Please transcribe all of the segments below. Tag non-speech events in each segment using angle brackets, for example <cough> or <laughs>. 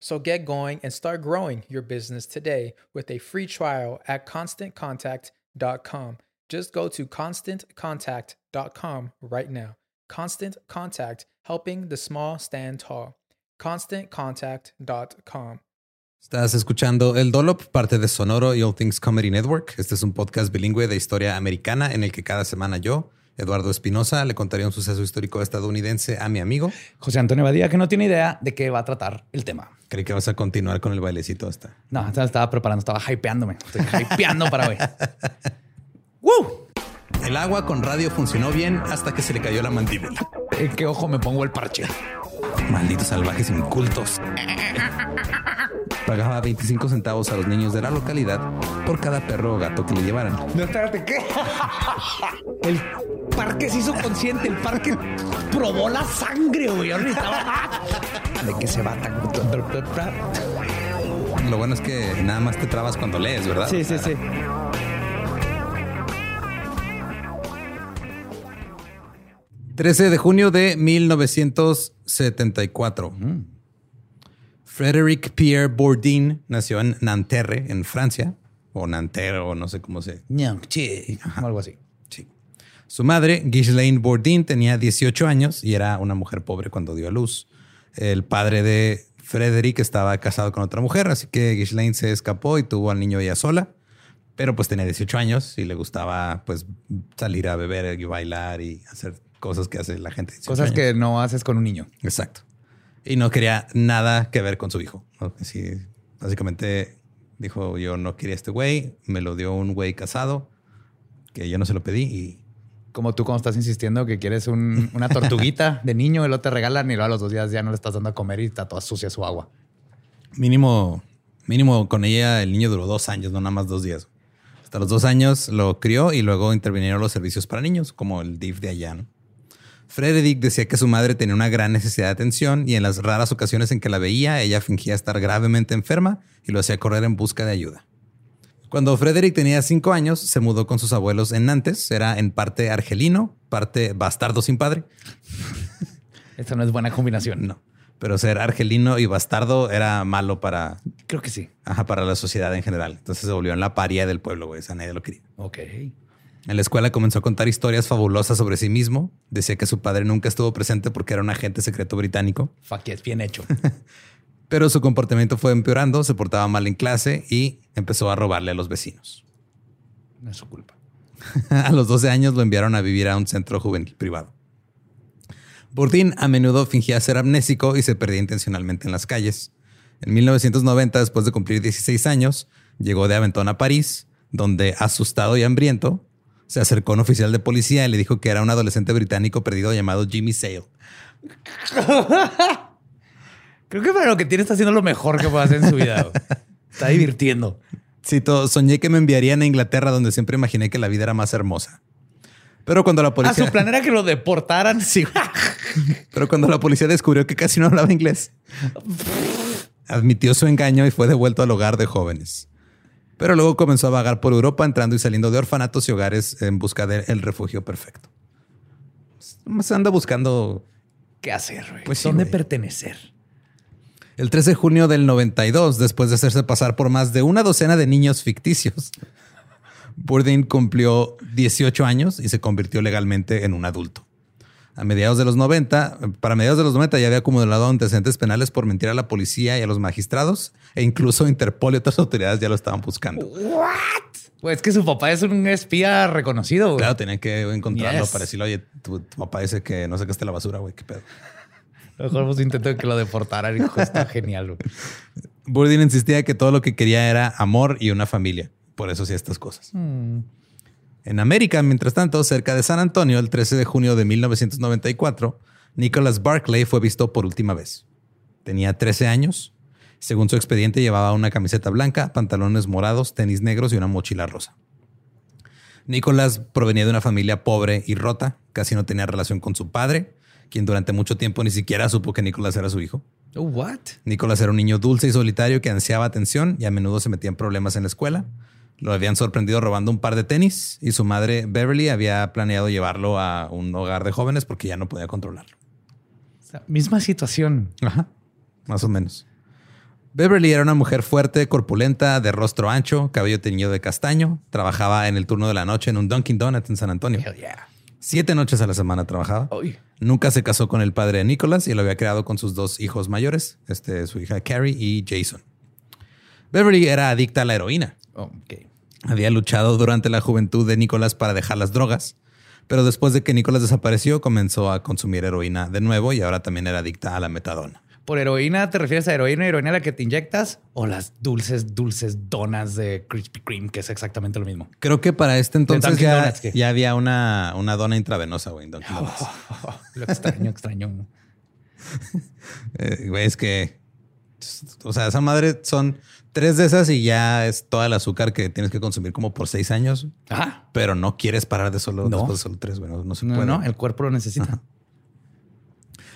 So get going and start growing your business today with a free trial at constantcontact.com. Just go to constantcontact.com right now. Constant Contact, helping the small stand tall. ConstantContact.com. Estás escuchando El Dolop, parte de Sonoro y All Things Comedy Network. Este es un podcast bilingüe de historia americana en el que cada semana yo, Eduardo Espinosa, le contaría un suceso histórico estadounidense a mi amigo José Antonio Badía, que no tiene idea de qué va a tratar el tema. Creí que vas a continuar con el bailecito hasta. No, estaba preparando, estaba hypeándome. Estoy hypeando para hoy. <laughs> ¡Woo! El agua con radio funcionó bien hasta que se le cayó la mandíbula. ¿En qué ojo me pongo el parche? Malditos salvajes incultos. Pagaba 25 centavos a los niños de la localidad por cada perro o gato que le llevaran. No, espérate, ¿qué? El parque se hizo consciente, el parque probó la sangre, güey. Ahorita ¿De qué se va tan? Lo bueno es que nada más te trabas cuando lees, ¿verdad? Sí, sí, sí. ...13 de junio de 1974. Frédéric Pierre Bourdin nació en Nanterre, en Francia. O Nanterre, o no sé cómo se... Sí, algo así. Su madre, Ghislaine Bourdin, tenía 18 años y era una mujer pobre cuando dio a luz. El padre de Frédéric estaba casado con otra mujer, así que Ghislaine se escapó y tuvo al niño ella sola. Pero pues tenía 18 años y le gustaba pues salir a beber y bailar y hacer cosas que hace la gente. de 18 Cosas años. que no haces con un niño. Exacto. Y no quería nada que ver con su hijo. Así, básicamente dijo, yo no quería este güey, me lo dio un güey casado, que yo no se lo pedí y Como tú cuando estás insistiendo que quieres un- una tortuguita <laughs> de niño y luego te regalan y luego a los dos días ya no le estás dando a comer y está toda sucia su agua. mínimo, mínimo con ella el niño duró dos años, no nada más dos días. Hasta los dos años lo crió y luego intervinieron los servicios para niños, como el DIF de allá. ¿no? Frederick decía que su madre tenía una gran necesidad de atención y en las raras ocasiones en que la veía, ella fingía estar gravemente enferma y lo hacía correr en busca de ayuda. Cuando Frederick tenía cinco años, se mudó con sus abuelos en Nantes. Era en parte argelino, parte bastardo sin padre. Esta no es buena combinación. No, pero ser argelino y bastardo era malo para, Creo que sí. ajá, para la sociedad en general. Entonces se volvió en la paria del pueblo, güey. O sea, nadie lo quería. Ok. En la escuela comenzó a contar historias fabulosas sobre sí mismo. Decía que su padre nunca estuvo presente porque era un agente secreto británico. Fuck yes, bien hecho. <laughs> Pero su comportamiento fue empeorando, se portaba mal en clase y empezó a robarle a los vecinos. No es su culpa. <laughs> a los 12 años lo enviaron a vivir a un centro juvenil privado. Bourdin a menudo fingía ser amnésico y se perdía intencionalmente en las calles. En 1990, después de cumplir 16 años, llegó de Aventón a París, donde, asustado y hambriento, se acercó a un oficial de policía y le dijo que era un adolescente británico perdido llamado Jimmy Sale. <laughs> Creo que para lo que tiene está haciendo lo mejor que puede hacer en su vida. güey. Está divirtiendo. Cito, soñé que me enviarían a Inglaterra, donde siempre imaginé que la vida era más hermosa. Pero cuando la Ah, policía... su plan era que lo deportaran. <laughs> Sí. Pero cuando la policía descubrió que casi no hablaba inglés, admitió su engaño y fue devuelto al hogar de jóvenes. Pero luego comenzó a vagar por Europa, entrando y saliendo de orfanatos y hogares en busca del refugio perfecto. Se anda buscando. ¿Qué hacer, güey? Pues sí, ¿Dónde pertenecer? El 13 de junio del 92, después de hacerse pasar por más de una docena de niños ficticios, Bourdin cumplió 18 años y se convirtió legalmente en un adulto. A mediados de los 90, para mediados de los 90 ya había acumulado antecedentes penales por mentir a la policía y a los magistrados e incluso Interpol y otras autoridades ya lo estaban buscando. Pues es que su papá es un espía reconocido. güey. Claro, tenían que encontrarlo Yes. para decirle, oye, tu, tu papá dice que no sacaste la basura, güey, qué pedo. A lo mejor pues intentó que lo deportaran. Hijo, está genial. güey. Bourdin insistía que todo lo que quería era amor y una familia. Por eso hacía estas cosas. En América, mientras tanto, cerca de San Antonio, el 13 de junio de 1994, Nicholas Barclay fue visto por última vez. Tenía 13 años. Según su expediente, llevaba una camiseta blanca, pantalones morados, tenis negros y una mochila rosa. Nicholas provenía de una familia pobre y rota. Casi no tenía relación con su padre, quien durante mucho tiempo ni siquiera supo que Nicholas era su hijo. Oh, what? Nicholas era un niño dulce y solitario que ansiaba atención y a menudo se metía en problemas en la escuela. Lo habían sorprendido robando un par de tenis y su madre Beverly había planeado llevarlo a un hogar de jóvenes porque ya no podía controlarlo. Sea, misma situación. Ajá, más o menos. Beverly era una mujer fuerte, corpulenta, de rostro ancho, cabello teñido de castaño. Trabajaba en el turno de la noche en un Dunkin' Donuts en San Antonio. Hell yeah. Siete noches a la semana trabajaba. Nunca se casó con el padre de Nicholas y lo había creado con sus dos hijos mayores, este, su hija Carrie y Jason. Beverly era adicta a la heroína. Oh. Había luchado durante la juventud de Nicholas para dejar las drogas, pero después de que Nicholas desapareció comenzó a consumir heroína de nuevo y ahora también era adicta a la metadona. ¿Por heroína te refieres a heroína, heroína a la que te inyectas? ¿O las dulces, dulces donas de Krispy Kreme, que es exactamente lo mismo? Creo que para este entonces ya, Donuts, ¿qué? ya había una, una dona intravenosa, güey. <laughs> Lo extraño, extraño. <laughs> Eh, güey, es que, o sea, esa madre son tres de esas y ya es toda el azúcar que tienes que consumir como por seis años. Ajá. pero no quieres parar de solo No. después de solo tres, güey. No, no se puede. no, el cuerpo lo necesita.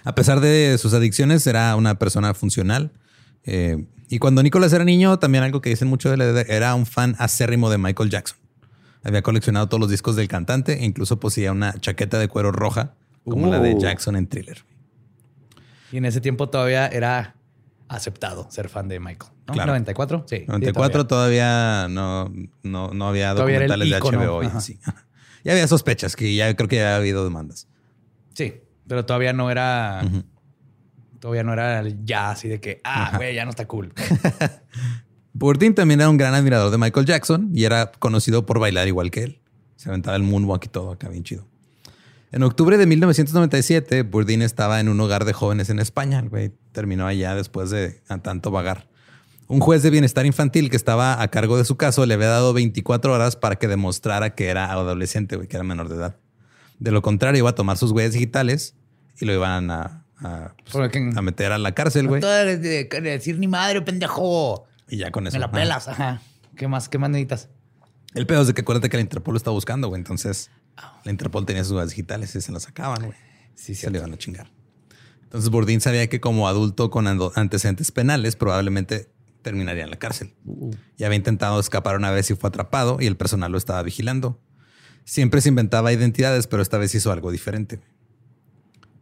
A pesar de sus adicciones, era una persona funcional. Eh, y cuando Nicolás era niño, también algo que dicen mucho de él, era un fan acérrimo de Michael Jackson. Había coleccionado todos los discos del cantante e incluso poseía una chaqueta de cuero roja, como la de Uh. Jackson en Thriller. Y en ese tiempo todavía era aceptado ser fan de Michael. ¿no? Claro. 94, sí. sí, 94 todavía. todavía no, no, no había Todavía era el documentales de. HBO. y así. <laughs> Ya había sospechas que ya creo que ya había habido demandas. Sí, pero todavía no era. Todavía no era ya así de que, ah, güey, ya no está cool. <laughs> Bourdin también era un gran admirador de Michael Jackson y era conocido por bailar igual que él. Se aventaba el moonwalk y todo acá bien chido. En octubre de 1997, Bourdin estaba en un hogar de jóvenes en España. El güey terminó allá después de a tanto vagar. Un juez de bienestar infantil que estaba a cargo de su caso le había dado 24 horas para que demostrara que era adolescente, güey, que era menor de edad. De lo contrario, iba a tomar sus huellas digitales y lo iban a, a, pues, a meter a la cárcel, güey. No de, de- de decir ni madre, pendejo. Y ya con eso. Me la pelas. Ajá. ¿Qué más? ¿Qué más necesitas? El pedo es de que acuérdate que la Interpol lo está buscando, güey. Entonces, la Interpol tenía sus huellas digitales y se las sacaban, güey. Sí, Se le iban a chingar. Entonces, Bourdin sabía que como adulto con antecedentes penales, probablemente terminaría en la cárcel. Ya había intentado escapar una vez y fue atrapado y el personal lo estaba vigilando. Siempre se inventaba identidades, pero esta vez hizo algo diferente.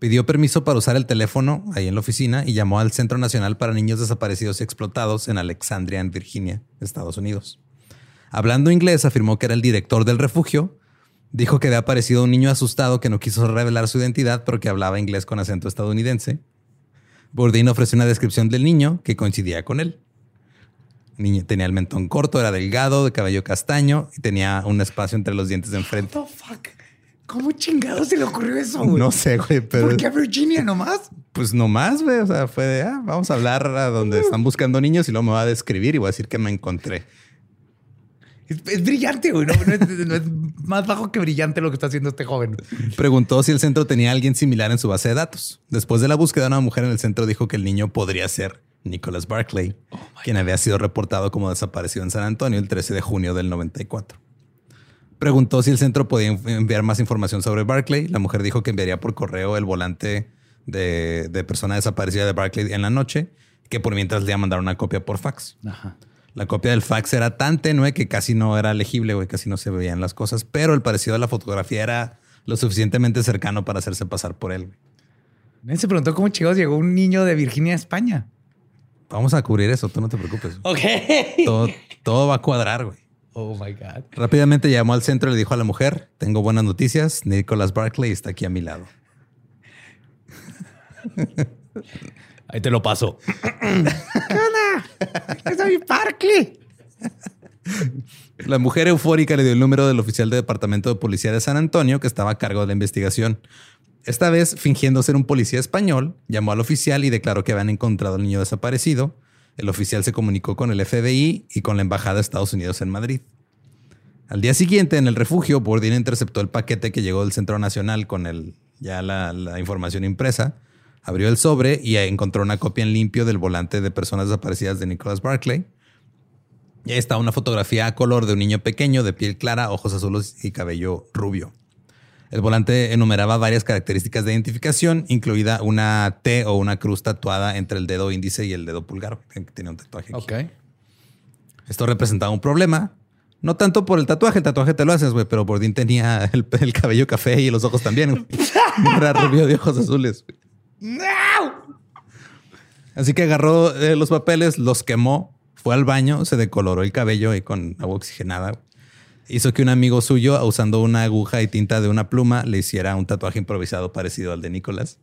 Pidió permiso para usar el teléfono ahí en la oficina y llamó al Centro Nacional para Niños Desaparecidos y Explotados en Alexandria, en Virginia, Estados Unidos. Hablando inglés, afirmó que era el director del refugio. Dijo que había aparecido un niño asustado que no quiso revelar su identidad, pero que hablaba inglés con acento estadounidense. Bourdin ofreció una descripción del niño que coincidía con él. Tenía el mentón corto, era delgado, de cabello castaño y tenía un espacio entre los dientes de enfrente. What the fuck? ¿Cómo chingado se le ocurrió eso, güey? No sé, güey, pero. ¿Por qué a Virginia nomás? Pues nomás, güey. O sea, fue de, ah, vamos a hablar a donde están buscando niños y luego me va a describir y voy a decir que me encontré. Es, es brillante, güey. No, no es, no es más bajo que brillante lo que está haciendo este joven. Preguntó si el centro tenía a alguien similar en su base de datos. Después de la búsqueda, una mujer en el centro dijo que el niño podría ser Nicholas Barclay, quien había sido reportado como desaparecido en San Antonio el 13 de junio del 94. Preguntó si el centro podía enviar más información sobre Barclay. La mujer dijo que enviaría por correo el volante de, de persona desaparecida de Barclay en la noche, que por mientras le iba a mandar una copia por fax. Ajá. La copia del fax era tan tenue que casi no era legible, güey, casi no se veían las cosas, pero el parecido de la fotografía era lo suficientemente cercano para hacerse pasar por él. Nadie se preguntó cómo chicos llegó un niño de Virginia a España. Vamos a cubrir eso, tú no te preocupes. Ok. Todo, todo va a cuadrar, güey. Oh my God. Rápidamente llamó al centro y le dijo a la mujer, tengo buenas noticias, Nicholas Barclay está aquí a mi lado. Ahí te lo paso. ¿Qué onda? Soy Barkley. La mujer eufórica le dio el número del oficial del Departamento de Policía de San Antonio que estaba a cargo de la investigación. Esta vez, fingiendo ser un policía español, llamó al oficial y declaró que habían encontrado al niño desaparecido. El oficial se comunicó con el FBI y con la Embajada de Estados Unidos en Madrid. Al día siguiente, en el refugio, Bourdin interceptó el paquete que llegó del Centro Nacional con el, ya la, información impresa. Abrió el sobre y encontró una copia en limpio del volante de personas desaparecidas de Nicholas Barclay. Y ahí está una fotografía a color de un niño pequeño de piel clara, ojos azules y cabello rubio. El volante enumeraba varias características de identificación, incluida una T o una cruz tatuada entre el dedo índice y el dedo pulgar. Tiene un tatuaje. aquí. Ok. Esto representaba un problema. No tanto por el tatuaje, el tatuaje te lo haces, güey, pero Bordín tenía el, el cabello café y los ojos también. Era <laughs> rubio de ojos azules. Así que agarró eh, los papeles, los quemó, fue al baño, se decoloró el cabello y con agua oxigenada. Hizo que un amigo suyo, usando una aguja y tinta de una pluma, le hiciera un tatuaje improvisado parecido al de Nicolás.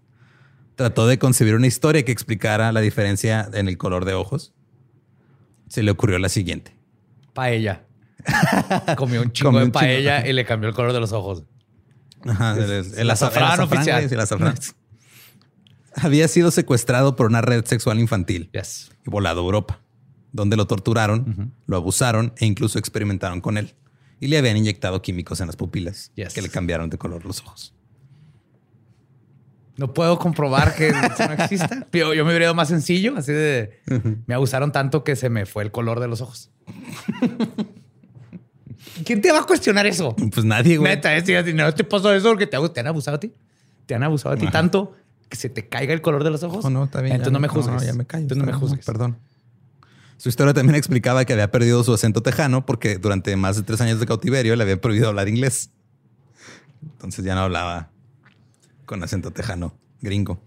Trató de concebir una historia que explicara la diferencia en el color de ojos. Se le ocurrió la siguiente. Paella. <laughs> Comió un chingo Comió de un chingo. paella y le cambió el color de los ojos. Ajá, el, el el azafrán, oficial. el azafrán. <laughs> Había sido secuestrado por una red sexual infantil Yes. y volado a Europa, donde lo torturaron, lo abusaron e incluso experimentaron con él. Y le habían inyectado químicos en las pupilas Yes. que le cambiaron de color los ojos. No puedo comprobar que eso no exista. <laughs> Yo, yo me hubiera ido más sencillo, así de... Me abusaron tanto que se me fue el color de los ojos. ¿Quién te va a cuestionar eso? Pues nadie, güey. Neta, es no te pasó eso porque te, te han abusado a ti. Te han abusado a ti Ajá. tanto que se te caiga el color de los ojos. No, no, está bien. Entonces ya no me juzgues. ya me callo. Entonces no me juzgues. Perdón. Su historia también explicaba que había perdido su acento tejano porque durante más de tres años de cautiverio le había prohibido hablar inglés. Entonces ya no hablaba con acento tejano gringo.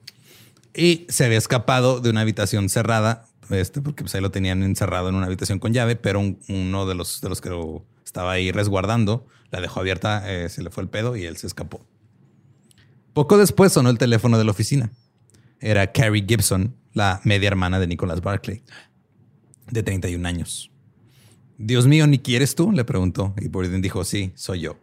Y se había escapado de una habitación cerrada, este, porque pues ahí lo tenían encerrado en una habitación con llave, pero un- uno de los, de los que lo estaba ahí resguardando la dejó abierta, eh, se le fue el pedo y él se escapó. Poco después sonó el teléfono de la oficina. Era Carrie Gibson, la media hermana de Nicholas Barclay, de 31 años. Dios mío, ¿ni quieres tú? Le preguntó. Y Borden dijo, sí, soy yo.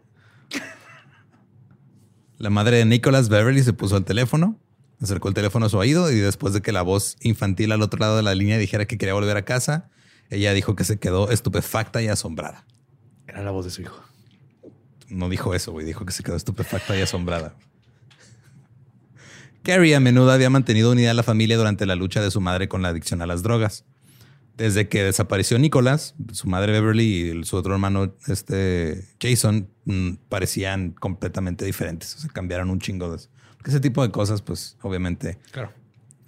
La madre de Nicholas Beverly se puso al teléfono, acercó el teléfono a su oído y después de que la voz infantil al otro lado de la línea dijera que quería volver a casa, ella dijo que se quedó estupefacta y asombrada. Era la voz de su hijo. No dijo eso, güey. Dijo que se quedó estupefacta y asombrada. Carrie a menudo había mantenido unida a la familia durante la lucha de su madre con la adicción a las drogas. Desde que desapareció Nicholas, su madre Beverly y su otro hermano este Jason mm, parecían completamente diferentes. O sea, cambiaron un chingo de eso. Porque ese tipo de cosas, pues, obviamente Claro.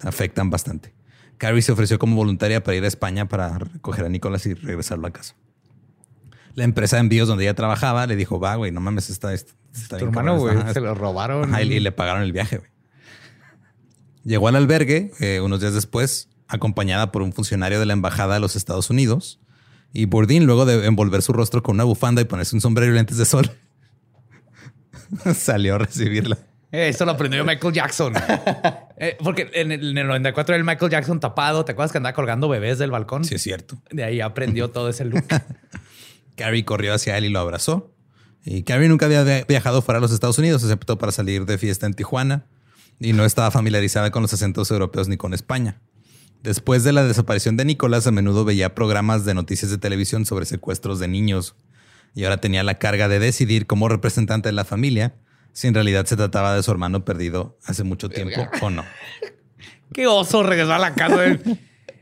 afectan bastante. Carrie se ofreció como voluntaria para ir a España para recoger a Nicolás y regresarlo a casa. La empresa de envíos donde ella trabajaba le dijo, va, güey, no mames, está, está Tu bien hermano, güey, se lo robaron. Ajá, y le pagaron el viaje. güey. Llegó al albergue eh, unos días después, acompañada por un funcionario de la embajada de los Estados Unidos. Y Bourdin, luego de envolver su rostro con una bufanda y ponerse un sombrero y lentes de sol, <laughs> salió a recibirla. Eh, Eso lo aprendió Michael Jackson. <laughs> Eh, porque en el, en el 94 era el Michael Jackson tapado. ¿Te acuerdas que andaba colgando bebés del balcón? Sí, es cierto. De ahí aprendió todo ese look. <laughs> Carrie corrió hacia él y lo abrazó. Y Carrie nunca había via- viajado fuera de los Estados Unidos, excepto para salir de fiesta en Tijuana. Y no estaba familiarizada con los acentos europeos ni con España. Después de la desaparición de Nicolás, a menudo veía programas de noticias de televisión sobre secuestros de niños. Y ahora tenía la carga de decidir como representante de la familia si en realidad se trataba de su hermano perdido hace mucho tiempo o no. <laughs> Qué oso regresar a la casa.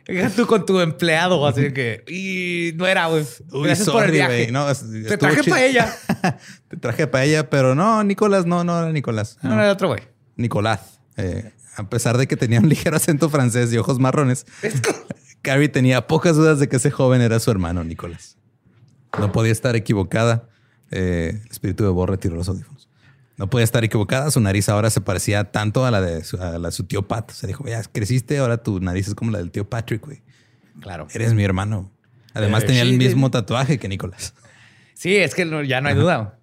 Llegas tú con tu empleado, así que. Y no era, güey. Uy, Gracias por el sorry, viaje. güey. No, <laughs> Te traje para ella. Te traje para ella, pero no, Nicolás, no, no era Nicolás. No, no era otro güey. Nicolás. Eh, a pesar de que tenía un <laughs> ligero acento francés y ojos marrones, Carrie tenía pocas dudas de que ese joven era su hermano Nicolás. No podía estar equivocada. Eh, el espíritu de Bo retiró los audífonos. No podía estar equivocada. Su nariz ahora se parecía tanto a la de su, a la de su tío Pat. O sea, dijo, ya creciste, ahora tu nariz es como la del tío Patrick, güey. Claro. Eres mi hermano. Además Eh, tenía el mismo tatuaje que Nicolás. Sí, es que ya no hay duda.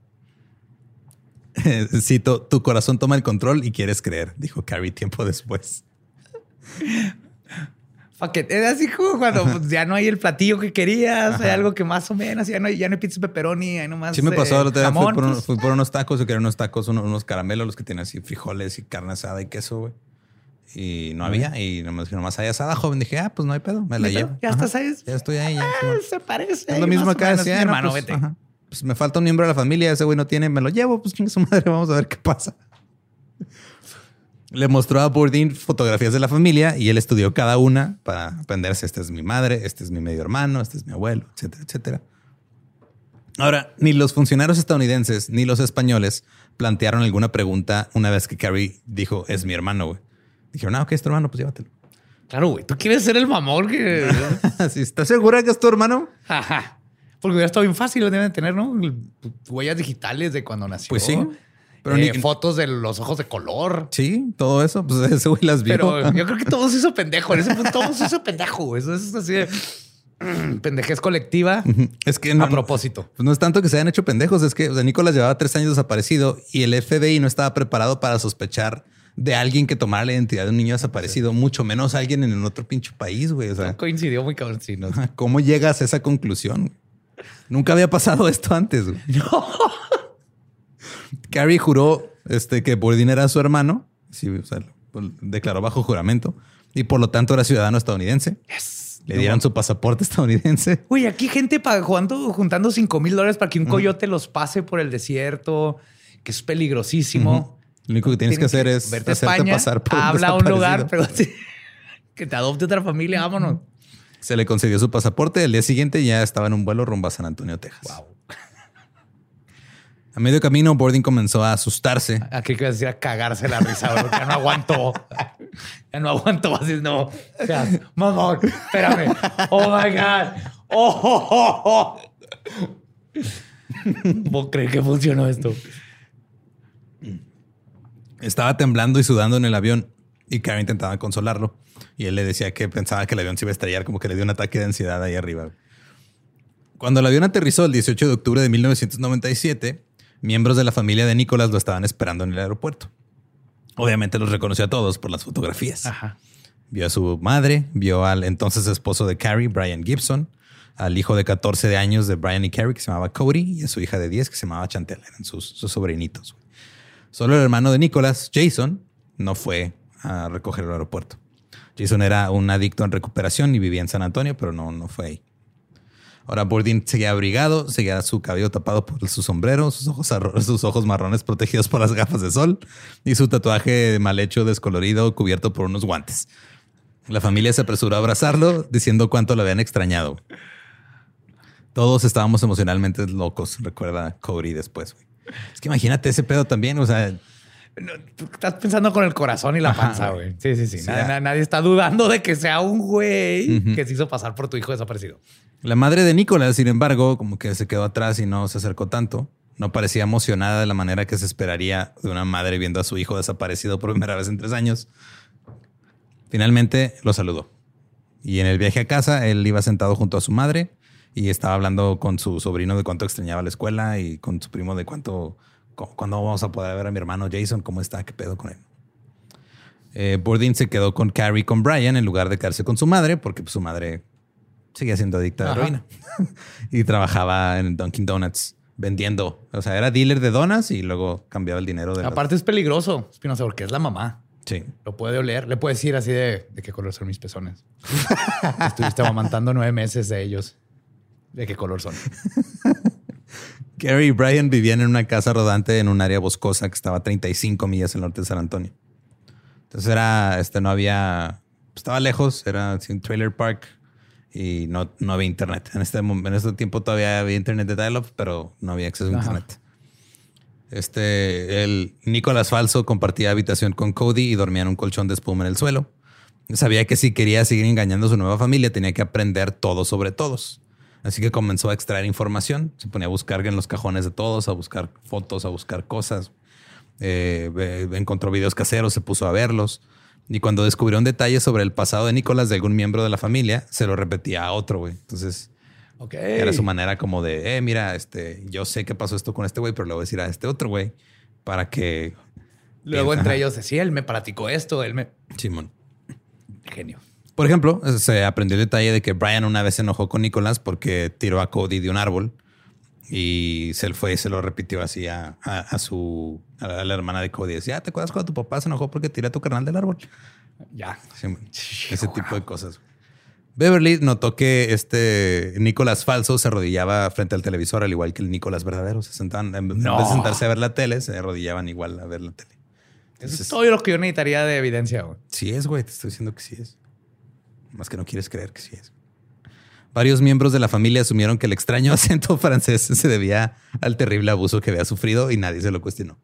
<laughs> Cito, tu corazón toma el control y quieres creer, dijo Carrie tiempo después. Fuck it. Es así como cuando pues, ya no hay el platillo que querías, hay algo que más o menos, ya no hay, ya no hay pizza pepperoni, hay nomás. Sí me pasó, eh, día fui jamón, por, un- pues. fui por unos tacos, yo quería unos tacos, unos, unos caramelos, los que tienen así frijoles y carne asada y queso, güey. Y no había, y nomás, nomás hay asada, joven. Dije, ah, pues no hay pedo, me la llevo. ¿Ya Ajá. estás ahí? Ya estoy ahí, ya. Ah, se parece. Es lo mismo acá, decía, hermano, pues, vete. ajá. Pues me falta un miembro de la familia, ese güey no tiene, me lo llevo, pues chingue su madre, <laughs> vamos a ver qué pasa. Le mostró a Bourdin fotografías de la familia y él estudió cada una para aprenderse, esta es mi madre, este es mi medio hermano, este es mi abuelo, etcétera, etcétera. Ahora, ni los funcionarios estadounidenses ni los españoles plantearon alguna pregunta una vez que Carrie dijo, es mi hermano, güey. Dijeron, ah, ok, es tu hermano, pues llévatelo. Claro, güey. Tú quieres ser el mamón que. <laughs> ¿Sí, ¿Estás segura que es tu hermano? Ajá. Porque hubiera estado bien fácil, lo deben tener, ¿no? Huellas digitales de cuando nació. Pues sí. Pero Eh, ni- fotos de los ojos de color. Sí, todo eso, pues <laughs> ese güey las vio. Pero yo creo que todo se hizo pendejo. En ese punto todo se hizo pendejo. Eso es así de mm, pendejez colectiva Es que no, a propósito. Pues no es tanto que se hayan hecho pendejos, es que o sea, Nicolás llevaba tres años desaparecido y el FBI no estaba preparado para sospechar de alguien que tomara la identidad de un niño desaparecido, mucho menos alguien en otro pinche país, güey. O sea, Coincidió muy cabrón. Sí, no. ¿cómo llegas a esa conclusión? Nunca había pasado esto antes. güey. <laughs> Carrie juró este, que Bourdin era su hermano, sí, o sea, lo- declaró bajo juramento y por lo tanto era ciudadano estadounidense. Le dieron su pasaporte estadounidense. <laughs> Uy, aquí gente pagando, juntando 5 mil dólares para que un coyote los pase por el desierto, que es peligrosísimo. Lo único que tienes que hacer es verte hacerte España, pasar por un habla a un lugar, pero <laughs> que te adopte otra familia, vámonos. Se le concedió su pasaporte. El día siguiente ya estaba en un vuelo rumbo a San Antonio, Texas. A medio camino, Boarding comenzó a asustarse. Aquí que decir a cagarse la risa, porque ya no aguantó. <laughs> Ya no aguantó así, no. O sea, mamón, espérame. Oh my God. Oh, oh, oh, oh. ¿Vos crees que funcionó esto? Estaba temblando y sudando en el avión y Karen intentaba consolarlo. Y él le decía que pensaba que el avión se iba a estrellar, como que le dio un ataque de ansiedad ahí arriba. Cuando el avión aterrizó el 18 de octubre de 1997, miembros de la familia de Nicolás lo estaban esperando en el aeropuerto. Obviamente los reconoció a todos por las fotografías. Ajá. Vio a su madre, vio al entonces esposo de Carrie, Brian Gibson, al hijo de 14 de años de Brian y Carrie, que se llamaba Cody, y a su hija de 10, que se llamaba Chantel. Eran sus, sus sobrinitos. Solo el hermano de Nicholas, Jason, no fue a recoger el aeropuerto. Jason era un adicto en recuperación y vivía en San Antonio, pero no, no fue ahí. Ahora Bourdin seguía abrigado, seguía su cabello tapado por su sombrero, sus ojos, sus ojos marrones protegidos por las gafas de sol y su tatuaje mal hecho, descolorido, cubierto por unos guantes. La familia se apresuró a abrazarlo, diciendo cuánto lo habían extrañado. Todos estábamos emocionalmente locos, recuerda Cody después. Es que imagínate ese pedo también, o sea, no, tú estás pensando con el corazón y la panza, güey. Sí, sí, sí. Sí, Nadie, está dudando de que sea un güey que se hizo pasar por tu hijo desaparecido. La madre de Nicolás, sin embargo, como que se quedó atrás y no se acercó tanto. No parecía emocionada de la manera que se esperaría de una madre viendo a su hijo desaparecido por primera vez en tres años. Finalmente lo saludó. Y en el viaje a casa, él iba sentado junto a su madre y estaba hablando con su sobrino de cuánto extrañaba la escuela y con su primo de cuánto, cu- cuándo vamos a poder ver a mi hermano Jason, cómo está, qué pedo con él. Eh, Bourdin se quedó con Carrie con Brian en lugar de quedarse con su madre, porque pues, su madre seguía siendo adicta a la heroína <laughs> y trabajaba en Dunkin' Donuts vendiendo. O sea, era dealer de donas y luego cambiaba el dinero de las- Aparte es peligroso, Espinosa, porque es la mamá. Sí. Lo puede oler. Le puede decir así de, de qué color son mis pezones. <laughs> Estuviste amamantando nueve meses de ellos. ¿De qué color son? <laughs> Carrie y Brian vivían en una casa rodante en un área boscosa que estaba a 35 millas al norte de San Antonio. Entonces era, este, no había, estaba lejos, era un trailer park y no, no había internet. En este, en este tiempo todavía había internet de dial-up, pero no había acceso a internet. Este, el Nicolás Falso compartía habitación con Cody y dormía en un colchón de espuma en el suelo. Sabía que si quería seguir engañando a su nueva familia tenía que aprender todo sobre todos. Así que comenzó a extraer información. Se ponía a buscar en los cajones de todos, a buscar fotos, a buscar cosas. Eh, encontró videos caseros, se puso a verlos. Y cuando descubrió un detalle sobre el pasado de Nicolás de algún miembro de la familia, se lo repetía a otro, güey. Entonces era su manera como de, eh, mira, este, yo sé que pasó esto con este güey, pero le voy a decir a este otro güey para que... Luego Ajá. entre ellos decía, él me platicó esto, él me... Simón. Genio. Por ejemplo, se aprendió el detalle de que Brian una vez se enojó con Nicolás porque tiró a Cody de un árbol y se fue y se lo repitió así a, a- a su a la hermana de Cody. Decía, "Ah, ¿te acuerdas cuando tu papá se enojó porque tiré a tu carnal del árbol? Ya. Sí, ese tipo de cosas. Beverly notó que este Nicolás falso se arrodillaba frente al televisor, al igual que el Nicolás verdadero. Se sentaban, en No. vez de sentarse a ver la tele, se arrodillaban igual a ver la tele. Eso Entonces, es todo lo que yo necesitaría de evidencia, güey. Sí es, güey. Te estoy diciendo que sí es. Más que no quieres creer que sí es. Varios miembros de la familia asumieron que el extraño <laughs> acento francés se debía al terrible abuso que había sufrido y nadie se lo cuestionó.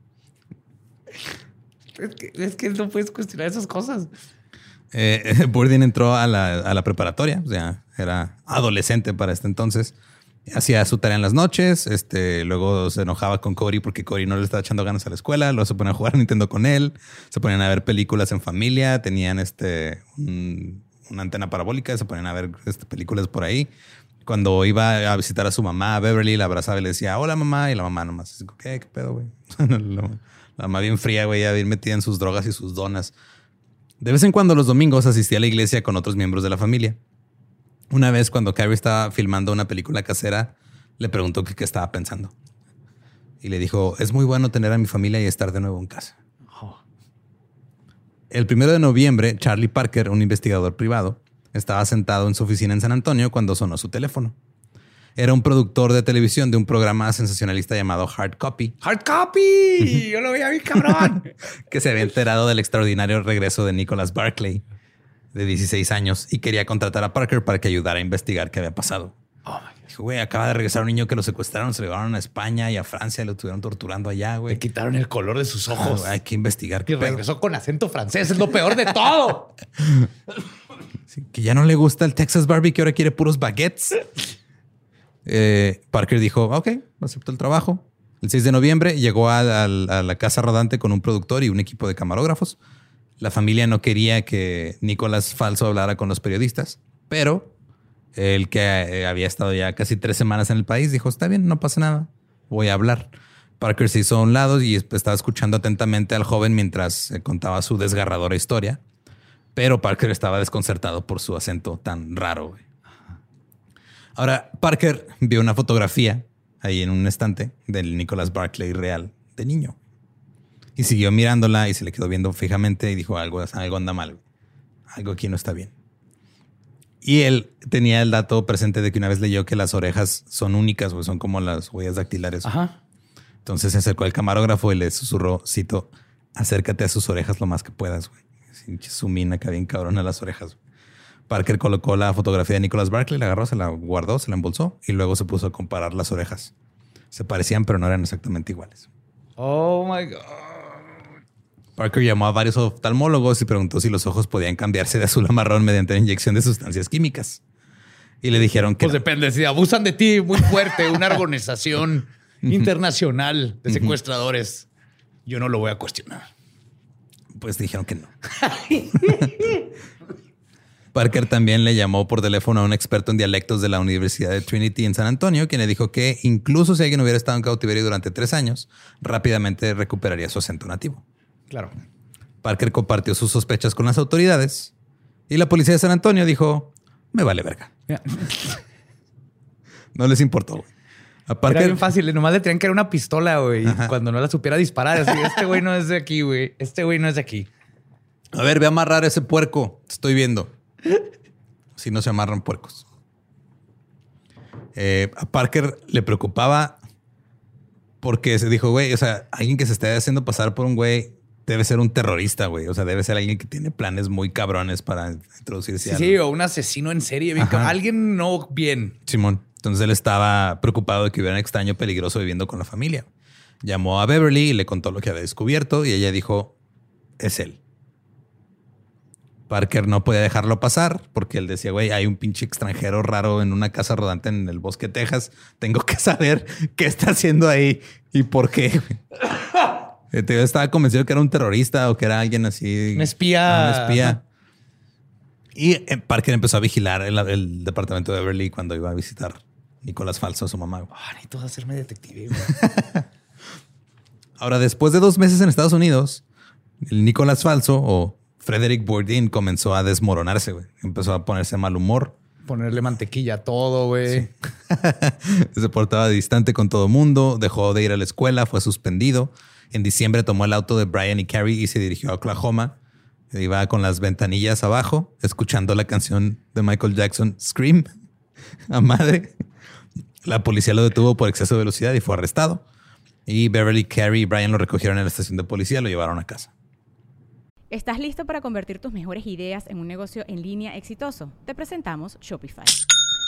Es que, es que no puedes cuestionar esas cosas. Eh, <laughs> Bourdin entró a la, a la preparatoria, o sea, era adolescente para este entonces. Hacía su tarea en las noches, este, luego se enojaba con Cory porque Cory no le estaba echando ganas a la escuela, luego se ponía a jugar a <laughs> Nintendo con él, se ponían a ver películas en familia, tenían este, un- una antena parabólica, se ponían a ver este, películas por ahí. Cuando iba a visitar a su mamá, Beverly, la abrazaba y le decía, hola mamá, y la mamá nomás, ¿qué, qué pedo, güey? <laughs> la, mamá bien fría, güey, ya bien metida en sus drogas y sus donas. De vez en cuando los domingos asistía a la iglesia con otros miembros de la familia. Una vez cuando Carrie estaba filmando una película casera, le preguntó qué estaba pensando. Y le dijo, es muy bueno tener a mi familia y estar de nuevo en casa. El primero de noviembre, Charlie Parker, un investigador privado, estaba sentado en su oficina en San Antonio cuando sonó su teléfono. Era un productor de televisión de un programa sensacionalista llamado Hard Copy, ¡Hard copy! Yo lo veía bien cabrón. <laughs> que se había enterado del extraordinario regreso de Nicholas Barclay, de 16 años, y quería contratar a Parker para que ayudara a investigar qué había pasado. Oh, my. Dijo, güey, acaba de regresar un niño que lo secuestraron, se lo llevaron a España y a Francia y lo estuvieron torturando allá, güey. Le quitaron el color de sus ojos. hay que investigar y pedo. regresó con acento francés. Es lo peor de todo. <laughs> Sí, que ya no le gusta el Texas Barbecue, ahora quiere puros baguettes. Eh, Parker dijo, ok, aceptó el trabajo. El 6 de noviembre llegó a, a- a la casa rodante con un productor y un equipo de camarógrafos. La familia no quería que Nicolás Falso hablara con los periodistas, pero el que eh, había estado ya casi tres semanas en el país dijo, está bien, no pasa nada, voy a hablar. Parker se hizo a un lado y estaba escuchando atentamente al joven mientras eh, contaba su desgarradora historia. Pero Parker estaba desconcertado por su acento tan raro. Ahora, Parker vio una fotografía ahí en un estante del Nicholas Barclay real de niño. Y siguió mirándola y se le quedó viendo fijamente y dijo algo, algo anda mal. Algo aquí no está bien. Y él tenía el dato presente de que una vez leyó que las orejas son únicas, güey, son como las huellas dactilares. Ajá. Entonces se acercó al camarógrafo y le susurró, cito, acércate a sus orejas lo más que puedas, güey. Sumina que bien cabrón a las orejas. Parker colocó la fotografía de Nicholas Barkley, la agarró, se la guardó, se la embolsó y luego se puso a comparar las orejas. Se parecían, pero no eran exactamente iguales. Oh my God. Parker llamó a varios oftalmólogos y preguntó si los ojos podían cambiarse de azul a marrón mediante la inyección de sustancias químicas. Y le dijeron que Pues no. depende, si abusan de ti muy fuerte, <laughs> una organización internacional de secuestradores, yo no lo voy a cuestionar. Pues dijeron que no. <laughs> Parker también le llamó por teléfono a un experto en dialectos de la Universidad de Trinity en San Antonio, quien le dijo que incluso si alguien hubiera estado en cautiverio durante tres años, rápidamente recuperaría su acento nativo. Claro. Parker compartió sus sospechas con las autoridades y la policía de San Antonio dijo, me vale verga. No les importó. güey. A Era bien fácil, nomás le tenían que dar una pistola, güey. Cuando no la supiera disparar, así, este güey no es de aquí, güey. Este güey no es de aquí. a ver, ve a amarrar ese puerco. Estoy viendo. Si no se amarran puercos. Eh, a Parker le preocupaba porque se dijo, güey, o sea, alguien que se esté haciendo pasar por un güey debe ser un terrorista, güey. O sea, debe ser alguien que tiene planes muy cabrones para introducirse Sí, sí, o un asesino en serie. bien. Alguien no bien. Simón. Entonces él estaba preocupado de que hubiera un extraño peligroso viviendo con la familia. Llamó a Beverly y le contó lo que había descubierto y ella dijo, es él. Parker no podía dejarlo pasar porque él decía, güey, hay un pinche extranjero raro en una casa rodante en el bosque de Texas. Tengo que saber qué está haciendo ahí y por qué. <laughs> Yo estaba convencido que era un terrorista o que era alguien así. Un espía. Un espía. Y eh, Parker empezó a vigilar el, el departamento de Beverly cuando iba a visitar Nicolás Falso a su mamá. Ah, necesito hacerme detective. <laughs> Ahora, después de dos meses en Estados Unidos, el Nicolás Falso o Frederick Bourdin comenzó a desmoronarse. güey. Empezó a ponerse mal humor. Ponerle mantequilla a todo, güey. <laughs> Se portaba distante con todo mundo, dejó de ir a la escuela, fue suspendido. En diciembre tomó el auto de Brian y Carrie y se dirigió a Oklahoma. Iba con las ventanillas abajo, escuchando la canción de Michael Jackson, Scream, <laughs> a madre. La policía lo detuvo por exceso de velocidad y fue arrestado. Y Beverly, Carrie y Brian lo recogieron en la estación de policía y lo llevaron a casa. ¿Estás listo para convertir tus mejores ideas en un negocio en línea exitoso? Te presentamos Shopify.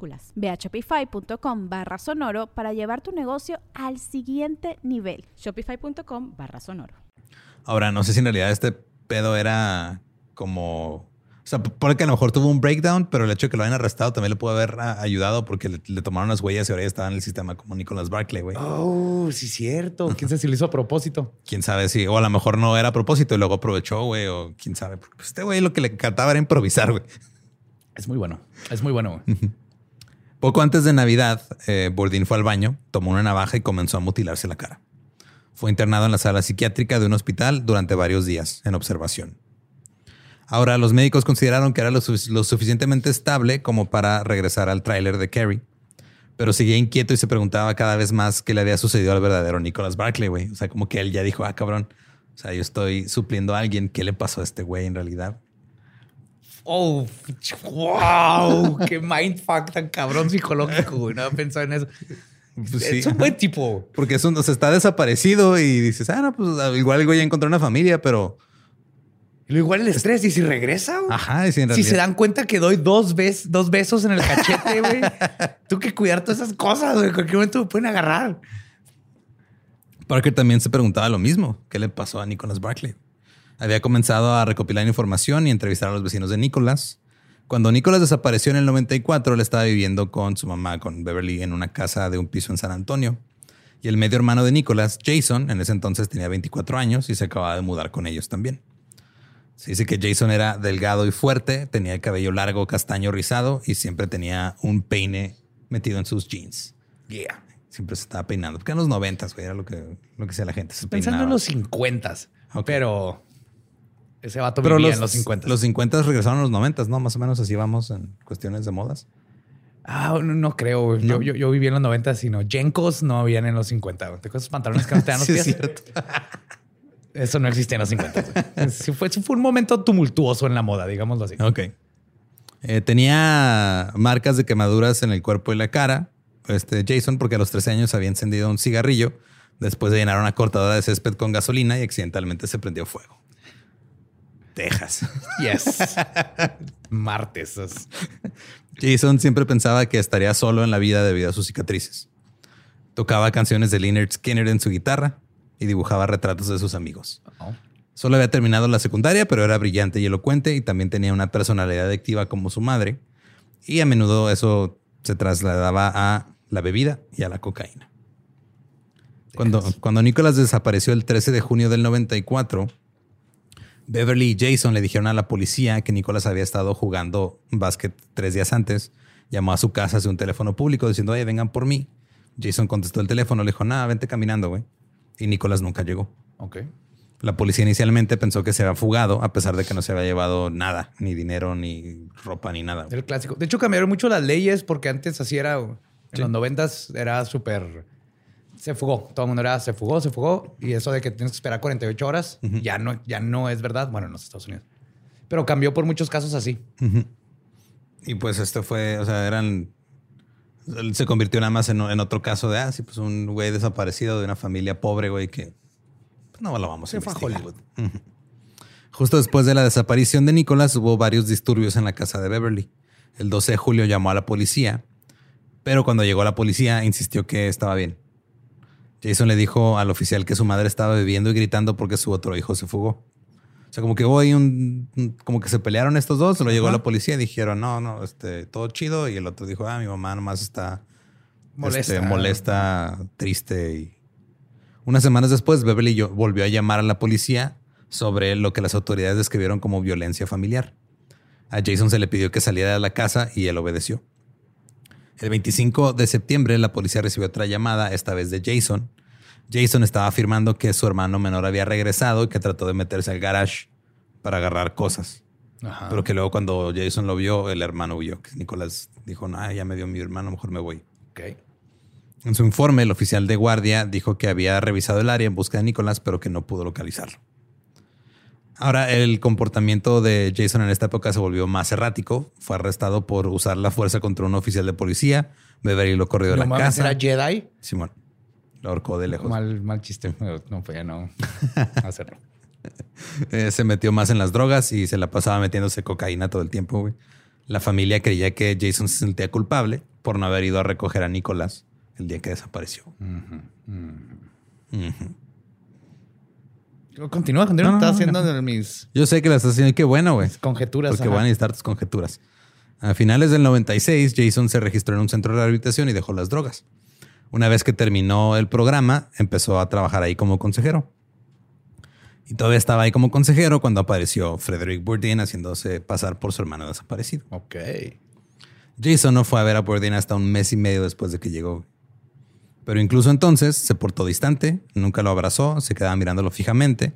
minúsculas. Ve a shopify.com barra sonoro para llevar tu negocio al siguiente nivel. Shopify.com barra sonoro. Ahora, no sé si en realidad este pedo era como... O sea, por que a lo mejor tuvo un breakdown, pero el hecho de que lo hayan arrestado también le pudo haber ah, ayudado porque le, le tomaron las huellas y ahora ya estaba en el sistema como Nicholas Barclay, güey. Oh, sí, cierto. <laughs> ¿Quién sabe si lo hizo a propósito? Quién sabe si, o a lo mejor no era a propósito y luego aprovechó, güey, o quién sabe. Porque, pues, este güey lo que le encantaba era improvisar, güey. Es muy bueno. Es muy bueno. güey. Poco antes de Navidad, eh, fue al baño, tomó una navaja y comenzó a mutilarse la cara. Fue internado en la sala psiquiátrica de un hospital durante varios días en observación. Ahora, los médicos consideraron que era lo, su- lo suficientemente estable como para regresar al tráiler de Carrie, pero seguía inquieto y se preguntaba cada vez más qué le había sucedido al verdadero Nicholas Barclay, güey. O sea, como que él ya dijo, ah, cabrón, o sea, yo estoy supliendo a alguien, ¿qué le pasó a este güey en realidad? Oh, wow. Qué mindfuck tan cabrón psicológico, güey. No había pensado en eso. Pues sí, es un buen tipo. Porque eso o sea, está desaparecido y dices, ah, no, pues igual el güey ya encontró una familia, pero Y luego igual el estrés. ¿Y si regresa? güey? ajá, y si en Si se dan cuenta que doy dos, bes- dos besos en el cachete, güey. <laughs> Tú que cuidar todas esas cosas, güey. En cualquier momento me pueden agarrar. Parker también se preguntaba lo mismo. ¿Qué le pasó a Nicholas Barclay? Había comenzado a recopilar información y entrevistar a los vecinos de Nicholas. Cuando Nicholas desapareció en el 94, él estaba viviendo con su mamá, con Beverly, en una casa de un piso en San Antonio. Y el medio hermano de Nicholas, Jason, en ese entonces tenía 24 años y se acababa de mudar con ellos también. Se dice que Jason era delgado y fuerte, tenía el cabello largo, castaño rizado y siempre tenía un peine metido en sus jeans. Yeah. Siempre se estaba peinando. Porque en los noventas, güey, era lo que, lo que hacía la gente. Se Pensando peinaba. en los 50, Ok. pero ese vato Pero vivía los, en los 50. los 50 regresaron a los 90, ¿no? Más o menos así vamos en cuestiones de modas. Ah, no, no creo. Yo, yo, yo viví en los 90, sino Jenkos no habían en los 50. güey. ¿Te acuerdas esos pantalones que no te dan los <laughs> Sí, es pies? cierto. <laughs> Eso no existía en los 50. güey. <laughs> Sí fue, fue un momento tumultuoso en la moda, digámoslo así. Ok. Eh, tenía marcas de quemaduras en el cuerpo y la cara. Este Jason, porque a los 13 años había encendido un cigarrillo después de llenar una cortadora de césped con gasolina y accidentalmente se prendió fuego. Texas. Yes. <laughs> Martes. es- Jason siempre pensaba que estaría solo en la vida debido a sus cicatrices. Tocaba canciones de Leonard Skinner en su guitarra y dibujaba retratos de sus amigos. Oh. Solo había terminado la secundaria, pero era brillante y elocuente y también tenía una personalidad adictiva como su madre. Y a menudo eso se trasladaba a la bebida y a la cocaína. Cuando, cuando Nicholas desapareció el 13 de junio del 94, Beverly y Jason le dijeron a la policía que Nicholas había estado jugando básquet tres días antes. Llamó a su casa hacia un teléfono público diciendo, oye, vengan por mí. Jason contestó el teléfono, le dijo, nada, vente caminando, güey. Y Nicholas nunca llegó. Ok. La policía inicialmente pensó que se había fugado, a pesar de que no se había llevado nada, ni dinero, ni ropa, ni nada. El clásico. De hecho, cambiaron mucho las leyes porque antes así era. güey. En Sí. los noventas era súper. Se fugó. Todo el mundo era se fugó, se fugó. Y eso de que tienes que esperar 48 horas ya, no, ya no es verdad. Bueno, en los Estados Unidos. Pero cambió por muchos casos así. Y pues este fue, o sea, eran. Se convirtió nada más en, en otro caso de, ah, sí, pues un güey desaparecido de una familia pobre, güey, que pues, no lo vamos a Se fue a. Hollywood. Justo después de la desaparición de Nicholas, hubo varios disturbios en la casa de Beverly. El 12 de julio llamó a la policía, pero cuando llegó la policía insistió que estaba bien. Jason le dijo al oficial que su madre estaba bebiendo y gritando porque su otro hijo se fugó. O sea, como que hubo ahí un, como que se pelearon estos dos, lo llegó Ajá. la policía y dijeron, no, no, este, todo chido. Y el otro dijo, ah, mi mamá nomás está Molesta. este, molesta, triste. Y unas semanas después, Beverly yo- volvió a llamar a la policía sobre lo que las autoridades describieron como violencia familiar. A Jason se le pidió que saliera de la casa y él obedeció. El 25 de septiembre, la policía recibió otra llamada, esta vez de Jason. Jason estaba afirmando que su hermano menor había regresado y que trató de meterse al garage para agarrar cosas. Ajá. Pero que luego cuando Jason lo vio, el hermano huyó. Que Nicolás dijo, no, ya me dio mi hermano, mejor me voy. En su informe, el oficial de guardia dijo que había revisado el área en busca de Nicolás, pero que no pudo localizarlo. Ahora, el comportamiento de Jason en esta época se volvió más errático. Fue arrestado por usar la fuerza contra un oficial de policía. Beverly lo corrió de No la mames, casa. era Jedi. Simón. Lo ahorcó de lejos. Mal, mal chiste. No podía no <laughs> hacerlo. Eh, se metió más en las drogas y se la pasaba metiéndose cocaína todo el tiempo. güey. La familia creía que Jason se sentía culpable por no haber ido a recoger a Nicolás el día que desapareció. Continúa, continúa. No, Estás haciendo no. mis Yo sé que la estás haciendo. Qué bueno, güey. conjeturas. Porque ajá. van a necesitar tus conjeturas. A finales del 96, Jason se registró en un centro de rehabilitación y dejó las drogas. Una vez que terminó el programa, empezó a trabajar ahí como consejero. Y todavía estaba ahí como consejero cuando apareció Frederick Bourdain haciéndose pasar por su hermano desaparecido. Ok. Jason no fue a ver a Bourdain hasta un mes y medio después de que llegó. Pero incluso entonces se portó distante, nunca lo abrazó, se quedaba mirándolo fijamente.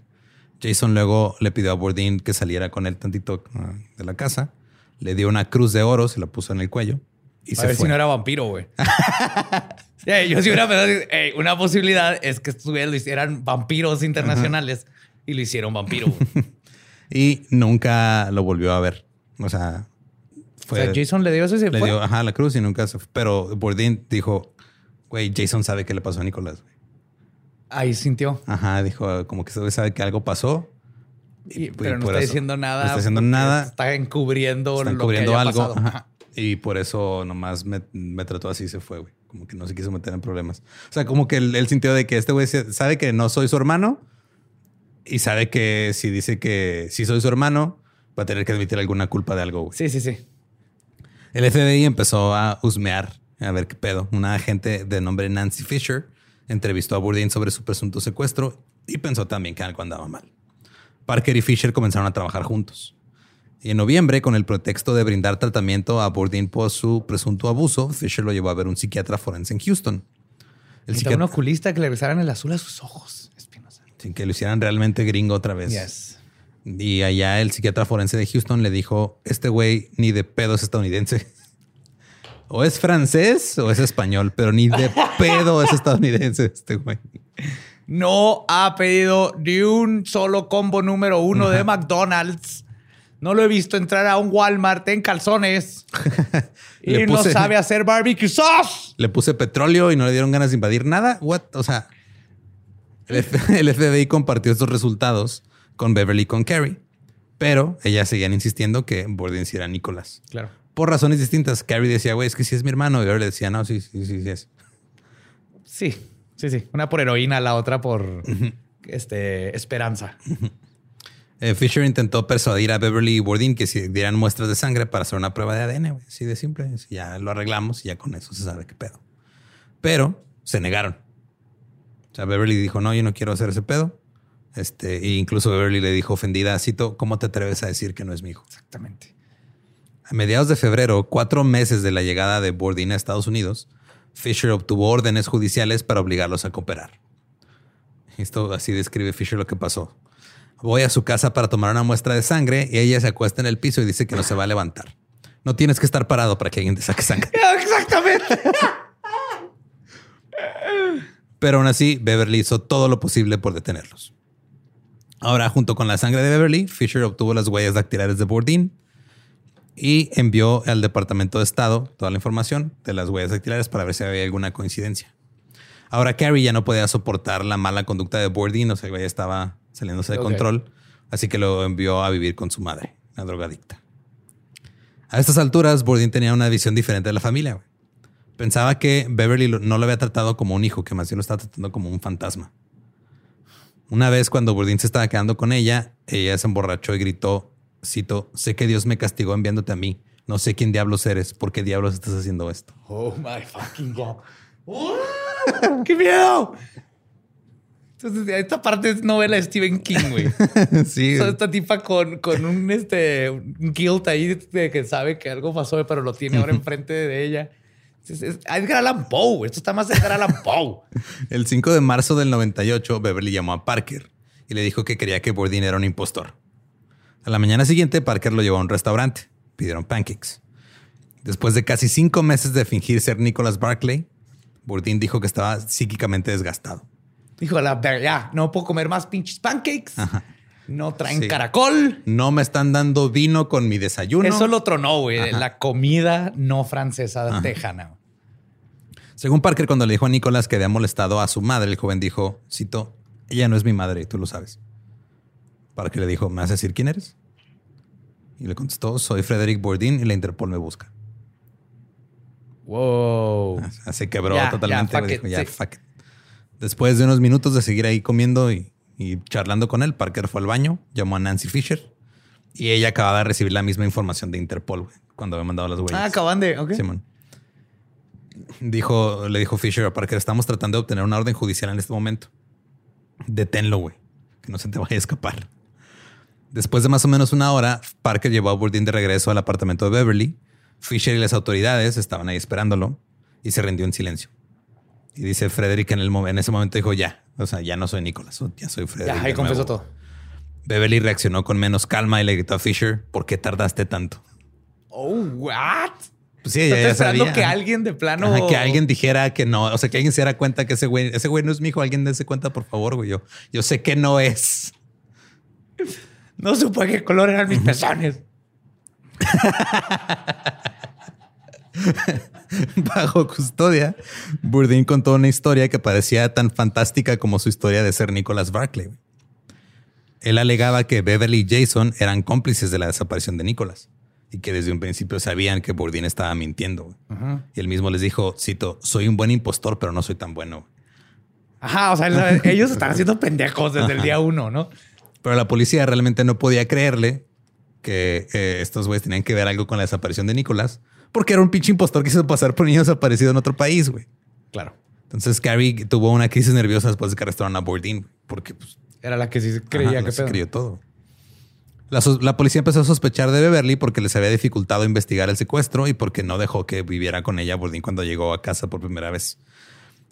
Jason luego le pidió a Bourdain que saliera con él tantito ah, de la casa. Le dio una cruz de oro, se la puso en el cuello y a se ver fue. si no era vampiro, güey. <laughs> Ey, yo sí hubiera pensado, ey, una posibilidad es que lo hicieran vampiros internacionales y lo hicieron vampiro. <laughs> Y nunca lo volvió a ver. O sea, o fue, sea, Jason le dio eso y se le fue. dio ajá, la cruz y nunca se fue. Pero Bourdain dijo, güey, Jason sabe qué le pasó a Nicolás. güey". Ahí sintió. Ajá, dijo como que sabe que algo pasó. Y- y pero no está eso- diciendo nada. No está diciendo nada. Está encubriendo Están lo que cubriendo haya algo. ajá. Y por eso nomás me, me trató así y se fue, güey. Como que no se quiso meter en problemas. O sea, como que él, él sintió de que este güey sabe que no soy su hermano y sabe que si dice que sí soy su hermano, va a tener que admitir alguna culpa de algo, güey. Sí, sí, sí. El FBI empezó a husmear, a ver qué pedo. Una agente de nombre Nancy Fisher entrevistó a Bourdain sobre su presunto secuestro y pensó también que algo andaba mal. Parker y Fisher comenzaron a trabajar juntos. Y en noviembre, con el pretexto de brindar tratamiento a Bourdain por su presunto abuso, Fisher lo llevó a ver un psiquiatra forense en Houston. El Necesitaba un psiquiatra- oculista que le regresaran el azul a sus ojos. Espinosa. sin que lo hicieran realmente gringo otra vez. Yes. Y allá el psiquiatra forense de Houston le dijo, este güey ni de pedo es estadounidense. <laughs> O es francés o es español, pero ni de <laughs> pedo es estadounidense este güey. No ha pedido ni un solo combo número uno de McDonald's. No lo he visto entrar a un Walmart en calzones. <laughs> y no sabe hacer barbecue sauce. Le puse petróleo y no le dieron ganas de invadir nada. What? O sea, el, F- <laughs> el FBI compartió estos resultados con Beverly y con Carrie, pero ellas seguían insistiendo que Borden sí era Nicolás. Claro. Por razones distintas. Carrie decía, güey, es que sí es mi hermano. Y Beverly decía, no, sí, sí, sí, sí es. Sí, sí, sí. Una por heroína, la otra por este, esperanza. Eh, Fisher intentó persuadir a Beverly y Bourdin que si dieran muestras de sangre para hacer una prueba de ADN, güey. Así de simple. Así Ya lo arreglamos y ya con eso se sabe qué pedo. Pero se negaron. O sea, Beverly dijo, no, yo no quiero hacer ese pedo. Este, e incluso Beverly le dijo ofendida, cito, ¿cómo te atreves a decir que no es mi hijo? Exactamente. A mediados de febrero, cuatro meses de la llegada de Bourdin a Estados Unidos, Fisher obtuvo órdenes judiciales para obligarlos a cooperar. Esto así describe Fisher lo que pasó. Voy a su casa para tomar una muestra de sangre y ella se acuesta en el piso y dice que no se va a levantar. No tienes que estar parado para que alguien te saque sangre. <laughs> Exactamente. Pero aún así, Beverly hizo todo lo posible por detenerlos. Ahora, junto con la sangre de Beverly, Fisher obtuvo las huellas dactilares de Bourdin y envió al Departamento de Estado toda la información de las huellas dactilares para ver si había alguna coincidencia. Ahora, Carrie ya no podía soportar la mala conducta de Bourdin, o sea, ya estaba saliéndose de control, así que lo envió a vivir con su madre, la drogadicta. A estas alturas, Bourdin tenía una visión diferente de la familia. Pensaba que Beverly no lo había tratado como un hijo, que más bien lo estaba tratando como un fantasma. Una vez cuando Bourdin se estaba quedando con ella, ella se emborrachó y gritó, cito, sé que Dios me castigó enviándote a mí. No sé quién diablos eres, por qué diablos estás haciendo esto. Oh my fucking God. <laughs> ¡Qué miedo! Entonces, esta parte es novela de Stephen King, güey. <laughs> sí. Esta tipa con, con un, este, un guilt ahí de que sabe que algo pasó, pero lo tiene ahora <laughs> enfrente de ella. Es, es Edgar Allan Poe. Esto está más de Edgar Allan Poe. El 5 de marzo del 98, Beverly llamó a Parker y le dijo que quería que Bourdin era un impostor. A la mañana siguiente, Parker lo llevó a un restaurante. Pidieron pancakes. Después de casi cinco meses de fingir ser Nicholas Barclay, Bourdin dijo que estaba psíquicamente desgastado. Dijo la ver, ya, no puedo comer más pinches pancakes. No traen Sí. caracol. No me están dando vino con mi desayuno. Eso lo tronó, güey. La comida no francesa tejana. Según Parker, cuando le dijo a Nicholas que había molestado a su madre, el joven dijo, cito, ella no es mi madre y tú lo sabes. Parker le dijo, ¿me vas a decir quién eres? Y le contestó, soy Frederick Bourdin y la Interpol me busca. Wow. Ah, Se quebró totalmente. ya, güey. fuck Dijo, it, ya, sí. fuck it". Después de unos minutos de seguir ahí comiendo y, y charlando con él, Parker fue al baño, llamó a Nancy Fisher y ella acababa de recibir la misma información de Interpol güey, cuando había mandado las huellas. Ah, acaban de. Ok. Simón. Dijo, le dijo Fisher a Parker, estamos tratando de obtener una orden judicial en este momento. Deténlo, güey. Que no se te vaya a escapar. Después de más o menos una hora, Parker llevó a Bourdin de regreso al apartamento de Beverly. Fisher y las autoridades estaban ahí esperándolo y se rindió en silencio. Y dice Frederick en, el en ese momento dijo, ya, o sea, ya no soy Nicholas, ya soy Frederick. Ya, ahí confesó nuevo". todo. Beverly reaccionó con menos calma y le gritó a Fisher, ¿por qué tardaste tanto? Oh, what? Pues sí, ella ya esperando sabía. que alguien de plano. Ajá, que alguien dijera que no, o sea, que alguien se diera cuenta que ese güey, ese güey no es mi hijo, alguien dése cuenta, por favor, güey. Yo, yo sé que no es. No supo de qué color eran mis pezones. <laughs> Bajo custodia, Bourdin contó una historia que parecía tan fantástica como su historia de ser Nicholas Barclay. Él alegaba que Beverly y Jason eran cómplices de la desaparición de Nicholas y que desde un principio sabían que Bourdin estaba mintiendo. Y él mismo les dijo, cito, soy un buen impostor, pero no soy tan bueno. güey". Ajá, o sea, <laughs> ellos están haciendo pendejos desde el día uno, ¿no? Pero la policía realmente no podía creerle que eh, estos güeyes tenían que ver algo con la desaparición de Nicolás, porque era un pinche impostor que hizo pasar por niño desaparecido en otro país, güey. Claro. Entonces Carrie tuvo una crisis nerviosa después de que arrestaron a Bourdin, porque pues, Era la que sí creía ajá, que se creyó todo. La, policía empezó a sospechar de Beverly porque les había dificultado investigar el secuestro y porque no dejó que viviera con ella Bourdin cuando llegó a casa por primera vez.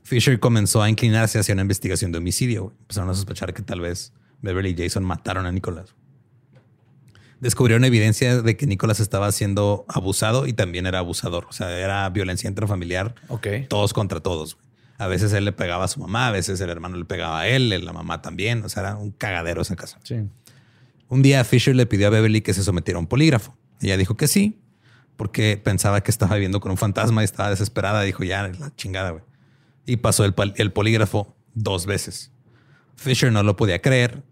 Fisher comenzó a inclinarse hacia una investigación de homicidio. Empezaron a sospechar que tal vez Beverly y Jason mataron a Nicholas. Descubrieron evidencia de que Nicholas estaba siendo abusado y también era abusador. O sea, era violencia intrafamiliar. Ok. Todos contra todos. A veces él le pegaba a su mamá, a veces el hermano le pegaba a él, la mamá también. O sea, era un cagadero esa casa. Sí. Un día Fisher le pidió a Beverly que se sometiera a un polígrafo. Ella dijo que sí, porque pensaba que estaba viviendo con un fantasma y estaba desesperada. Dijo, ya, la chingada, güey. Y pasó el polígrafo dos veces. Fisher no lo podía creer,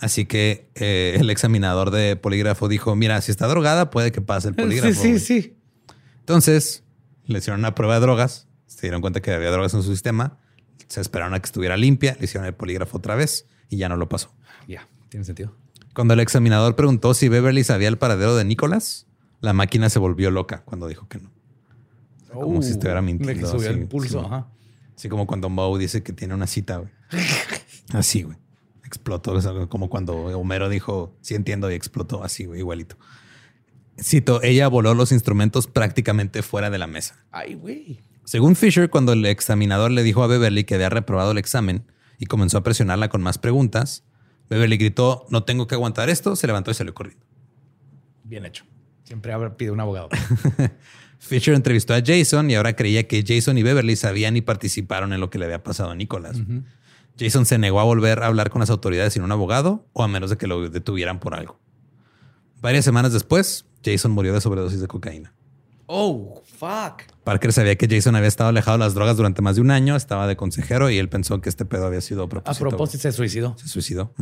así que eh, el examinador de polígrafo dijo, mira, si está drogada, puede que pase el polígrafo. Sí, sí, güey". sí. Entonces, le hicieron una prueba de drogas, se dieron cuenta que había drogas en su sistema, se esperaron a que estuviera limpia, le hicieron el polígrafo otra vez y ya no lo pasó. Ya, tiene sentido. Cuando el examinador preguntó si Beverly sabía el paradero de Nicholas, la máquina se volvió loca cuando dijo que no. Como si estuviera mintiendo, Le subió así, el pulso. sí. ajá. Así como cuando Moe dice que tiene una cita, güey. <laughs> Así, güey. Explotó. es algo como cuando Homero dijo, sí entiendo, y explotó así, güey, igualito. Cito, ella voló los instrumentos prácticamente fuera de la mesa. Ay, güey. Según Fisher, cuando el examinador le dijo a Beverly que había reprobado el examen y comenzó a presionarla con más preguntas, Beverly gritó, no tengo que aguantar esto, se levantó y salió corriendo. Bien hecho. Siempre pide un abogado. <laughs> Fisher entrevistó a Jason y ahora creía que Jason y Beverly sabían y participaron en lo que le había pasado a Nicholas. Jason se negó a volver a hablar con las autoridades sin un abogado o a menos de que lo detuvieran por algo. Varias semanas después, Jason murió de sobredosis de cocaína. oh, fuck. Parker sabía que Jason había estado alejado de las drogas durante más de un año, estaba de consejero y él pensó que este pedo había sido a A propósito. propósito, se suicidó. Se suicidó.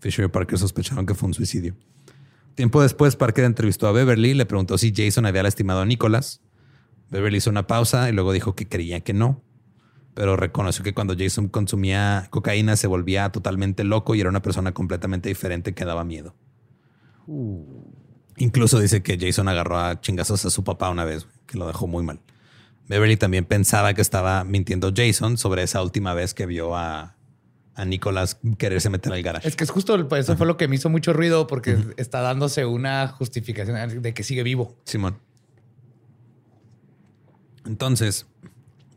Fisher y Parker sospecharon que fue un suicidio. Tiempo después, Parker entrevistó a Beverly y le preguntó si Jason había lastimado a Nicholas. Beverly hizo una pausa y luego dijo que creía que no, pero reconoció que cuando Jason consumía cocaína se volvía totalmente loco y era una persona completamente diferente que daba miedo. Incluso dice que Jason agarró a chingazos a su papá una vez, que lo dejó muy mal. Beverly también pensaba que estaba mintiendo Jason sobre esa última vez que vio a, a Nicholas quererse meter al garage. Es que es justo eso fue lo que me hizo mucho ruido porque está dándose una justificación de que sigue vivo. Simón. Entonces,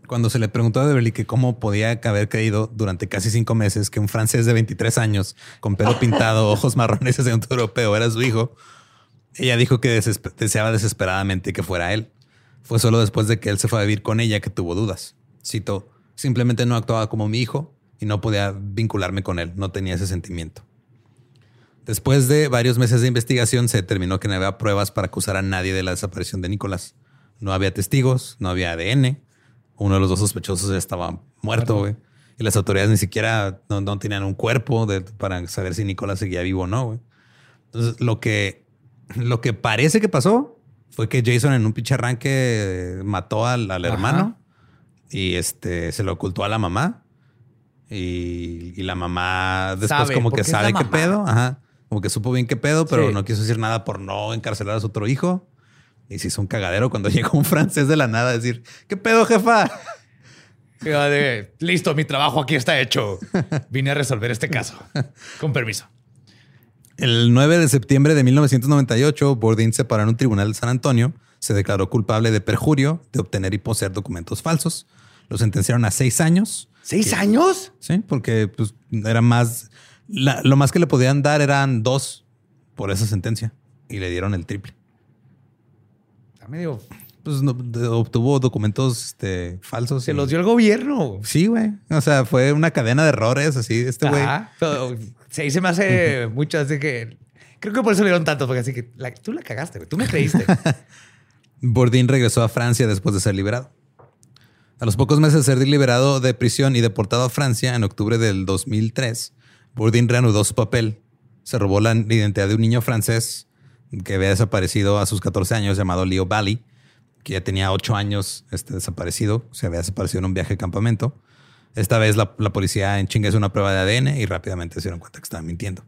cuando se le preguntó a Beverly que cómo podía haber creído durante casi cinco meses que un francés de 23 años con pelo <laughs> pintado, ojos marrones y acento europeo era su hijo, ella dijo que deseaba desesperadamente que fuera él. Fue solo después de que él se fue a vivir con ella que tuvo dudas. Cito, simplemente no actuaba como mi hijo y no podía vincularme con él, no tenía ese sentimiento. Después de varios meses de investigación, se determinó que no había pruebas para acusar a nadie de la desaparición de Nicolás. No había testigos, no había ADN. Uno de los dos sospechosos ya estaba muerto, güey. Y las autoridades ni siquiera no, no tenían un cuerpo de- para saber si Nicolás seguía vivo o no, güey. Entonces, lo que, lo que parece que pasó fue que Jason en un pinche arranque mató al, al hermano y este se lo ocultó a la mamá. Y, y la mamá después Sabe, como que sabe qué pedo. Ajá. Como que supo bien qué pedo, pero Sí. no quiso decir nada por no encarcelar a su otro hijo. Y se hizo un cagadero cuando <laughs> llegó un francés de la nada a decir, ¿qué pedo, jefa? De, Listo, mi trabajo aquí está hecho. Vine a resolver este caso. Con permiso. El 9 de septiembre de 1998, Bourdin se paró en un tribunal de San Antonio. Se declaró culpable de perjurio, de obtener y poseer documentos falsos. Lo sentenciaron a seis años. ¿Seis años? Sí, porque pues, era más. la- lo más que le podían dar eran dos por esa sentencia y le dieron el triple. Medio. Pues no, de- obtuvo documentos este, falsos. Se y- los dio el gobierno. Sí, güey. O sea, fue una cadena de errores así. Este güey. Sí, se me hace mucho así que. Creo que por eso le dieron tanto, porque así que la- tú la cagaste, güey. Tú me creíste. <laughs> Bourdin regresó a Francia después de ser liberado. A los pocos meses de ser liberado de prisión y deportado a Francia en octubre del 2003, Bourdin reanudó su papel. Se robó la identidad de un niño francés que había desaparecido a sus 14 años llamado Leo Bali, que ya tenía 8 años este, desaparecido. Se había desaparecido en un viaje de campamento. Esta vez la, la policía en chinga hizo una prueba de ADN y rápidamente se dieron cuenta que estaban mintiendo.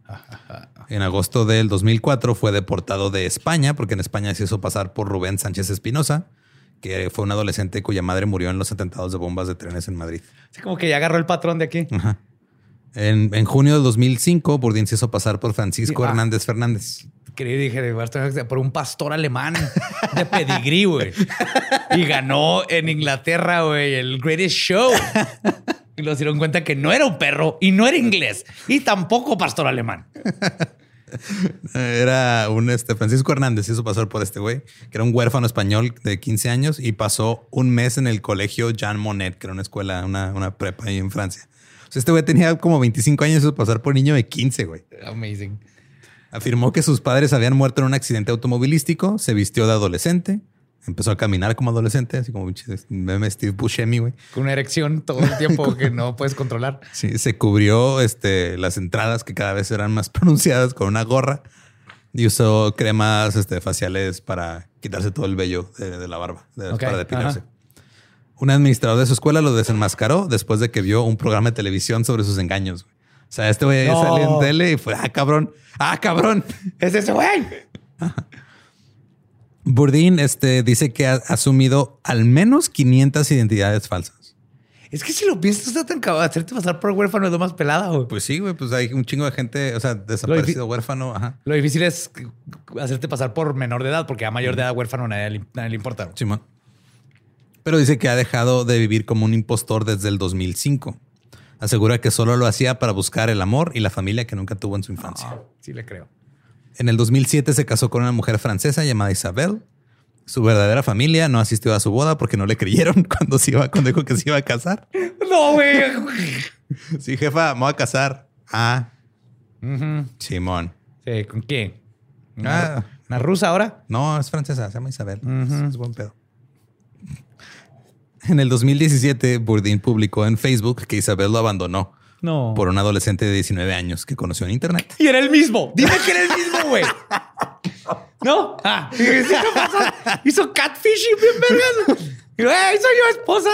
En agosto del 2004 fue deportado de España porque en España se hizo pasar por Rubén Sánchez Espinosa, que fue un adolescente cuya madre murió en los atentados de bombas de trenes en Madrid. Así como que ya agarró el patrón de aquí. Ajá. En, en junio del 2005, Bourdin se hizo pasar por Francisco Sí, ah. Hernández Fernández. Inscribir. Dije, "Voy a estudiar por un pastor alemán de pedigrí, güey. Y ganó en Inglaterra, güey, el Greatest Show. Y nos dieron cuenta que no era un perro y no era inglés y tampoco pastor alemán. Era un este, Francisco Hernández, hizo pasar por este güey, que era un huérfano español de 15 años y pasó un mes en el colegio Jean Monnet, que era una escuela, una, una prepa ahí en Francia. O sea, este güey tenía como 25 años y hizo pasar por niño de 15, güey. Amazing. Afirmó que sus padres habían muerto en un accidente automovilístico, se vistió de adolescente, empezó a caminar como adolescente, así como meme Steve Buscemi, güey. Con una erección todo el tiempo que no puedes controlar. <laughs> Sí, se cubrió este, las entradas que cada vez eran más <laughs> pronunciadas con una gorra y usó cremas este, faciales para quitarse todo el vello de, de la barba, de- para depilarse. ajá. Un administrador de su escuela lo desenmascaró después de que vio un programa de televisión sobre sus engaños. güey. O sea, este güey No. salió en tele y fue, ah, cabrón, ah, cabrón. Es ese güey. Burdín este, dice que ha asumido al menos 500 identidades falsas. Es que si lo piensas, está tan cabrón. Hacerte pasar por huérfano es lo más pelada, güey. Pues sí, güey, pues hay un chingo de gente, o sea, desaparecido, huérfano, ajá. Lo difícil es hacerte pasar por menor de edad, porque a mayor de edad huérfano nadie, le- nadie le importa. Simón. Pero dice que ha dejado de vivir como un impostor desde el 2005. Asegura que solo lo hacía para buscar el amor y la familia que nunca tuvo en su infancia. Ah, sí le creo. En el 2007 se casó con una mujer francesa llamada Isabel. Su verdadera familia no asistió a su boda porque no le creyeron <laughs> cuando, se iba, cuando dijo que se iba a casar. No, güey. Sí, jefa, me voy a casar. Ah. Simón. Sí, ¿Con quién? Ah. ¿Una, una rusa ahora? No, es francesa, se llama Isabel. es, es buen pedo. En el 2017, Bourdain publicó en Facebook que Isabel lo abandonó No. por un adolescente de 19 años que conoció en internet. Y era el mismo. Dime que era el mismo, <laughs> güey. ¿No? Ah. Hizo catfishing bien vergas. Y, "Ey, soy yo, esposa.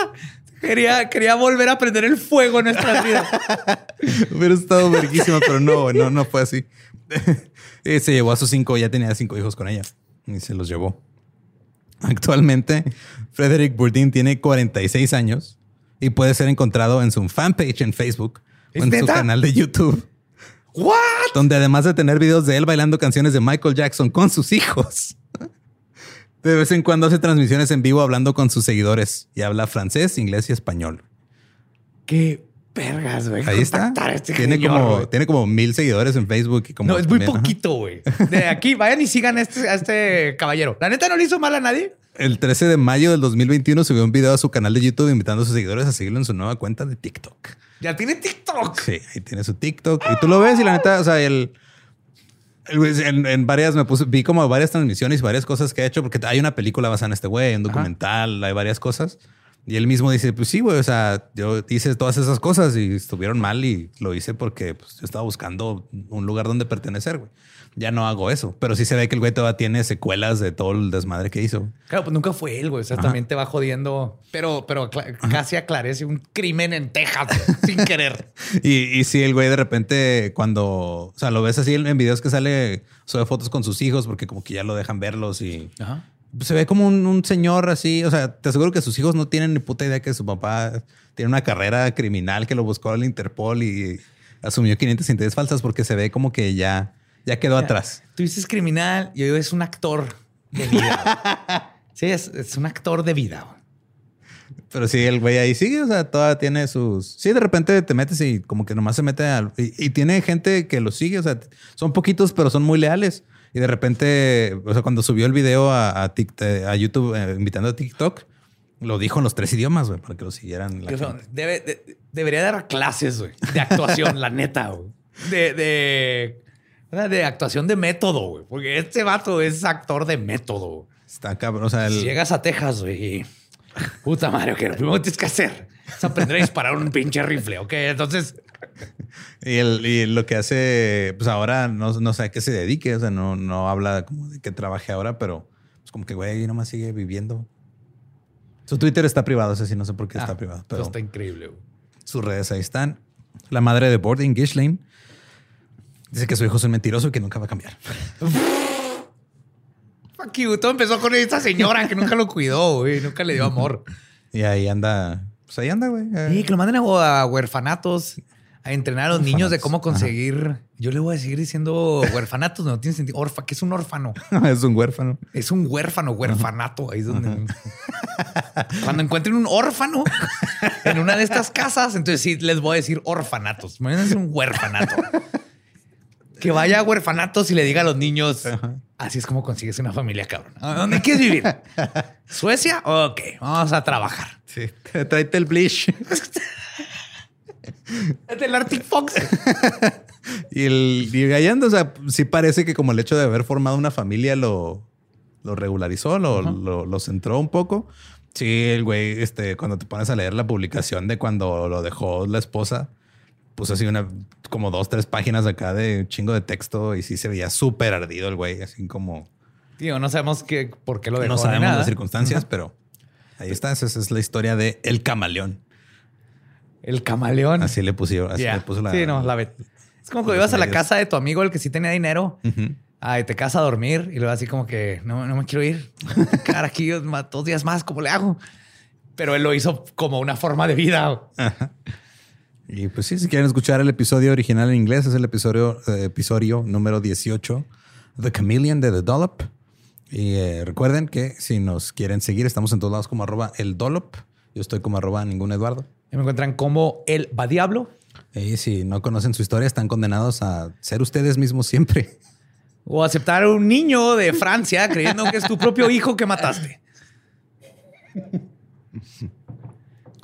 Quería, quería volver a prender el fuego en nuestras vidas. Hubiera estado verguísima, pero no, no, no fue así. <laughs> Eh, se llevó a sus cinco, ya tenía cinco hijos con ella y se los llevó. Actualmente, Frederick Bourdin tiene 46 años y puede ser encontrado en su fanpage en Facebook o ¿Es en su canal de YouTube, ¿What? donde además de tener videos de él bailando canciones de Michael Jackson con sus hijos, <laughs> de vez en cuando hace transmisiones en vivo hablando con sus seguidores y habla francés, inglés y español. Qué vergas, güey. Ahí está. Este tiene, señor, como, tiene como mil seguidores en Facebook. Y como No, es muy también, poquito, güey. De aquí, vayan y sigan a este, a este caballero. La neta no le hizo mal a nadie. El 13 de mayo del 2021 subió un video a su canal de YouTube invitando a sus seguidores a seguirlo en su nueva cuenta de TikTok. Ya tiene TikTok. Sí, ahí tiene su TikTok. Y tú lo ves y la neta, o sea, el... el güey en, en varias me puse, vi como varias transmisiones y varias cosas que ha hecho, porque hay una película basada en este güey, un documental, hay varias cosas. Y él mismo dice, pues sí, güey, o sea, yo hice todas esas cosas y estuvieron mal y lo hice porque pues, yo estaba buscando un lugar donde pertenecer, güey. Ya no hago eso, pero sí se ve que el güey todavía tiene secuelas de todo el desmadre que hizo. Claro, pues nunca fue él, güey. O sea, también te va jodiendo. Pero, pero acla- casi aclarece un crimen en Texas güey, <laughs> sin querer. Y, y sí, el güey de repente cuando, o sea, lo ves así en, videos que sale, sube fotos con sus hijos porque como que ya lo dejan verlos y Ajá. se ve como un, un señor así, o sea, te aseguro que sus hijos no tienen ni puta idea que su papá tiene una carrera criminal que lo buscó al Interpol y asumió 500 identidades falsas porque se ve como que ya, ya quedó atrás. Tú dices criminal y hoy es un actor de vida. <laughs> sí, es, es un actor de vida. Pero sí, el güey ahí sigue, o sea, todavía tiene sus... Sí, de repente te metes y como que nomás se mete al... Y, y tiene gente que lo sigue, o sea, son poquitos, pero son muy leales. Y de repente, o sea, cuando subió el video a, a, Tik- eh, a YouTube eh, invitando a TikTok, lo dijo en los tres idiomas, güey, para que lo siguieran. la son- debe- de- debería dar clases güey, de actuación, <laughs> la neta. güey. De, de, de actuación de método, güey. Porque este vato es actor de método. Está cabrón, o sea, el... Llegas a Texas, güey. Puta madre, ok, lo primero que tienes que hacer es aprender a disparar un pinche rifle, ok. Entonces, Y, el- y lo que hace, pues ahora no, no sé a qué se dedique, o sea, no, no habla como de que trabaje ahora, pero pues como que güey, nomás sigue viviendo. Su Twitter está privado, ese sí, no sé por qué está ah, privado, esto pero está increíble. güey. sus redes ahí están. La madre de Boarding, Ghislaine, dice que su hijo es un mentiroso y que nunca va a cambiar. Fuck you. Todo empezó con esta señora que nunca lo cuidó, güey. Nunca le dio amor. Y ahí anda, pues ahí anda, güey. Y que lo manden a, a huerfanatos. a entrenar a los niños de cómo conseguir. Yo le voy a seguir diciendo huerfanatos, no tiene sentido. Orfa, ¿qué es un órfano? <laughs> es un huérfano. Es un huérfano, huerfanato. Ahí es donde. Cuando encuentren un órfano en una de estas casas, entonces sí les voy a decir orfanatos. Es un huérfanato. Que vaya a huerfanatos y le diga a los niños. Así es como consigues una familia, cabrón. ¿A ¿Dónde quieres vivir? <laughs> ¿Suecia? Ok, vamos a trabajar. Sí. Tráete el bleach. <laughs> Es del Arctic Fox. y el y Gallando, o sea, sí parece que como el hecho de haber formado una familia lo, lo regularizó, lo, lo, lo centró un poco. Sí, el güey, este, cuando te pones a leer la publicación de cuando lo dejó la esposa, puso así una, como dos, tres páginas acá de un chingo de texto y sí se veía súper ardido el güey, así como... Tío, no sabemos qué, por qué lo dejó. No sabemos nada. las circunstancias, pero ahí está. Esa es la historia de El Camaleón. El camaleón. Así le pusieron, así le puso la... Sí, no, la ve- Es como cuando ibas a la casa de tu amigo, el que sí tenía dinero. Ujú. Ay, te casa a dormir y luego así como que no, no me quiero ir. Quedar aquí dos días más, ¿cómo le hago? Pero él lo hizo como una forma de vida. Ajá. Y pues sí, si quieren escuchar el episodio original en inglés, es el episodio, eh, episodio número 18, The Chameleon de The Dollop. Y eh, recuerden que si nos quieren seguir, estamos en todos lados como arroba el Dollop. Yo estoy como arroba ningún Eduardo. Y me encuentran como el va diablo Y si no conocen su historia, están condenados a ser ustedes mismos siempre. o aceptar a un niño de Francia creyendo que es tu propio hijo que mataste. <laughs>